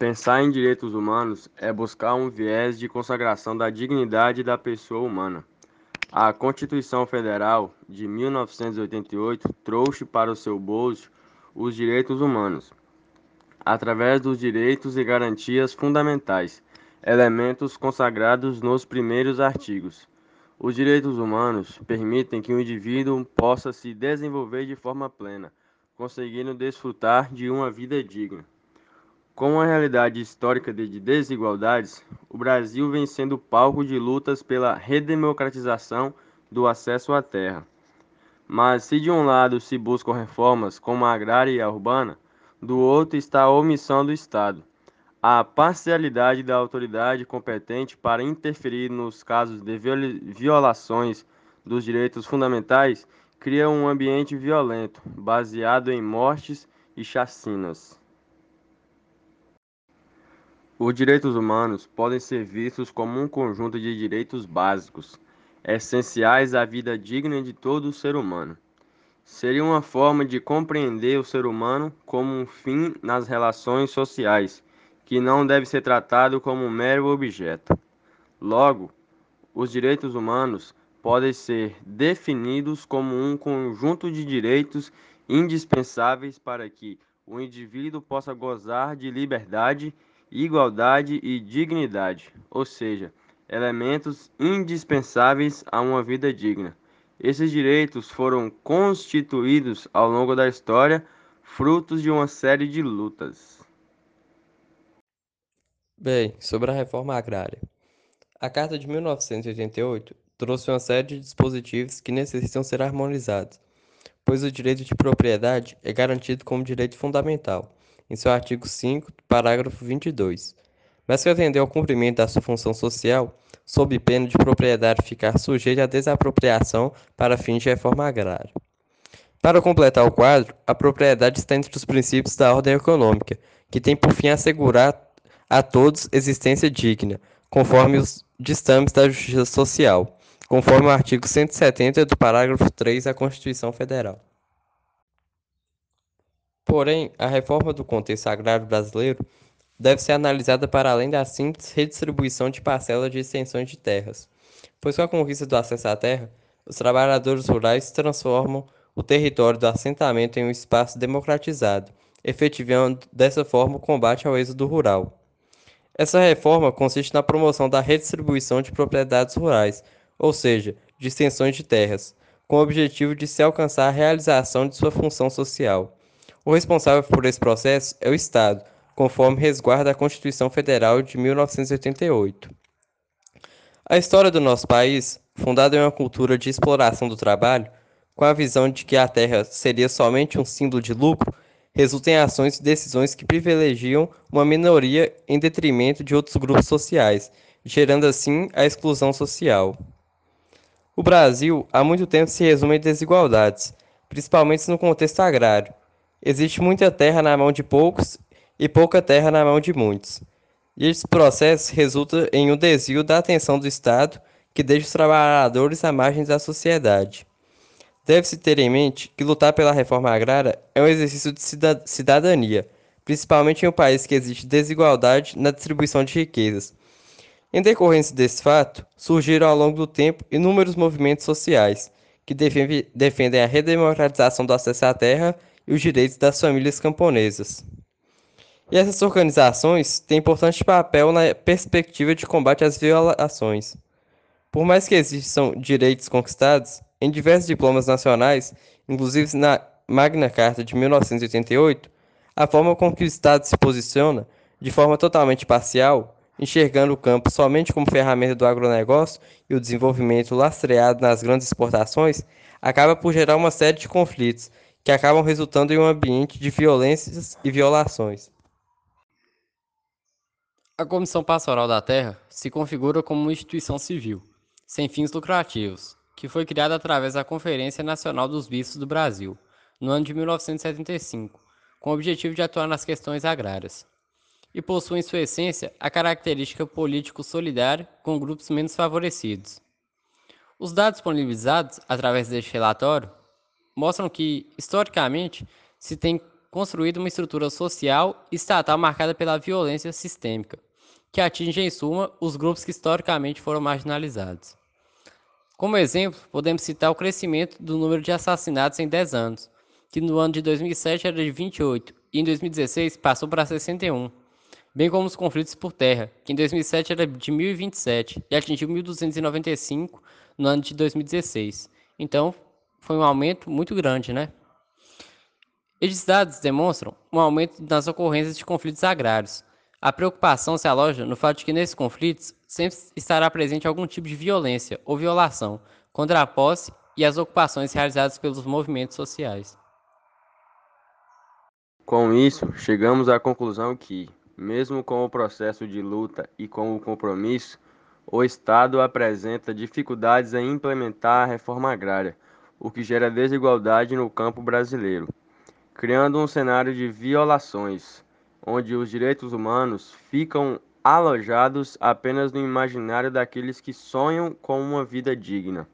Pensar em direitos humanos é buscar um viés de consagração da dignidade da pessoa humana. A Constituição Federal de 1988 trouxe para o seu bolso os direitos humanos, através dos direitos e garantias fundamentais, elementos consagrados nos primeiros artigos. Os direitos humanos permitem que o indivíduo possa se desenvolver de forma plena, conseguindo desfrutar de uma vida digna. Com a realidade histórica de desigualdades, o Brasil vem sendo palco de lutas pela redemocratização do acesso à terra. Mas se de um lado se buscam reformas como a agrária e a urbana, do outro está a omissão do Estado. A parcialidade da autoridade competente para interferir nos casos de violações dos direitos fundamentais cria um ambiente violento, baseado em mortes e chacinas. Os direitos humanos podem ser vistos como um conjunto de direitos básicos, essenciais à vida digna de todo ser humano. Seria uma forma de compreender o ser humano como um fim nas relações sociais, que não deve ser tratado como um mero objeto. Logo, os direitos humanos podem ser definidos como um conjunto de direitos indispensáveis para que o indivíduo possa gozar de liberdade igualdade e dignidade, ou seja, elementos indispensáveis a uma vida digna. Esses direitos foram constituídos ao longo da história, frutos de uma série de lutas. Bem, sobre a reforma agrária. A Carta de 1988 trouxe uma série de dispositivos que necessitam ser harmonizados, pois o direito de propriedade é garantido como direito fundamental em seu artigo 5, parágrafo 22. Mas que atender ao cumprimento da sua função social, sob pena de propriedade ficar sujeita à desapropriação para fins de reforma agrária. Para completar o quadro, a propriedade está entre os princípios da ordem econômica, que tem por fim assegurar a todos existência digna, conforme os ditames da justiça social, conforme o artigo 170 do parágrafo 3 da Constituição Federal. Porém, a reforma do contexto agrário brasileiro deve ser analisada para além da simples redistribuição de parcelas de extensões de terras, pois com a conquista do acesso à terra, os trabalhadores rurais transformam o território do assentamento em um espaço democratizado, efetivando dessa forma o combate ao êxodo rural. Essa reforma consiste na promoção da redistribuição de propriedades rurais, ou seja, de extensões de terras, com o objetivo de se alcançar a realização de sua função social. O responsável por esse processo é o Estado, conforme resguarda a Constituição Federal de 1988. A história do nosso país, fundada em uma cultura de exploração do trabalho, com a visão de que a terra seria somente um símbolo de lucro, resulta em ações e decisões que privilegiam uma minoria em detrimento de outros grupos sociais, gerando assim a exclusão social. O Brasil há muito tempo se resume em desigualdades, principalmente no contexto agrário, Existe muita terra na mão de poucos e pouca terra na mão de muitos. E esse processo resulta em um desvio da atenção do Estado que deixa os trabalhadores à margem da sociedade. Deve-se ter em mente que lutar pela reforma agrária é um exercício de cidadania, principalmente em um país que existe desigualdade na distribuição de riquezas. Em decorrência desse fato, surgiram ao longo do tempo inúmeros movimentos sociais que defendem a redemocratização do acesso à terra e os direitos das famílias camponesas. E essas organizações têm importante papel na perspectiva de combate às violações. Por mais que existam direitos conquistados, em diversos diplomas nacionais, inclusive na Magna Carta de 1988, a forma com que o Estado se posiciona, de forma totalmente parcial, enxergando o campo somente como ferramenta do agronegócio e o desenvolvimento lastreado nas grandes exportações, acaba por gerar uma série de conflitos que acabam resultando em um ambiente de violências e violações. A Comissão Pastoral da Terra se configura como uma instituição civil, sem fins lucrativos, que foi criada através da Conferência Nacional dos Bispos do Brasil, no ano de 1975, com o objetivo de atuar nas questões agrárias. E possui em sua essência a característica político-solidária com grupos menos favorecidos. Os dados disponibilizados através deste relatório mostram que, historicamente, se tem construída uma estrutura social e estatal marcada pela violência sistêmica, que atinge, em suma, os grupos que historicamente foram marginalizados. Como exemplo, podemos citar o crescimento do número de assassinatos em 10 anos, que no ano de 2007 era de 28 e em 2016 passou para 61, bem como os conflitos por terra, que em 2007 era de 1027 e atingiu 1295 no ano de 2016. Então, foi um aumento muito grande, né? Estes dados demonstram um aumento nas ocorrências de conflitos agrários. A preocupação se aloja no fato de que nesses conflitos sempre estará presente algum tipo de violência ou violação contra a posse e as ocupações realizadas pelos movimentos sociais. Com isso, chegamos à conclusão que, mesmo com o processo de luta e com o compromisso, o Estado apresenta dificuldades em implementar a reforma agrária, o que gera desigualdade no campo brasileiro, criando um cenário de violações, onde os direitos humanos ficam alojados apenas no imaginário daqueles que sonham com uma vida digna.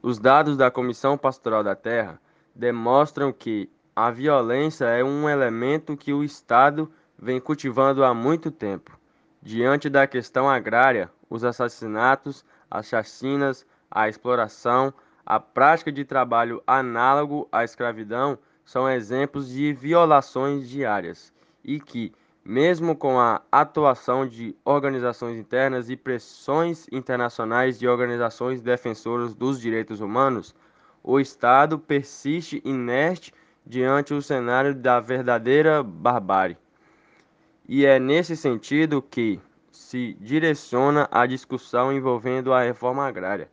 Os dados da Comissão Pastoral da Terra demonstram que a violência é um elemento que o Estado vem cultivando há muito tempo. Diante da questão agrária, os assassinatos, as chacinas, a exploração, a prática de trabalho análogo à escravidão são exemplos de violações diárias e que, mesmo com a atuação de organizações internas e pressões internacionais de organizações defensoras dos direitos humanos, o Estado persiste inerte diante do cenário da verdadeira barbárie. E é nesse sentido que se direciona a discussão envolvendo a reforma agrária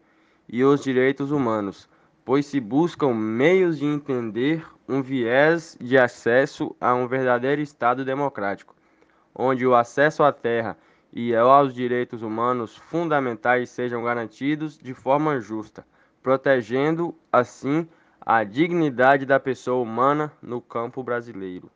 e os direitos humanos, pois se buscam meios de entender um viés de acesso a um verdadeiro Estado democrático, onde o acesso à terra e aos direitos humanos fundamentais sejam garantidos de forma justa, protegendo assim a dignidade da pessoa humana no campo brasileiro.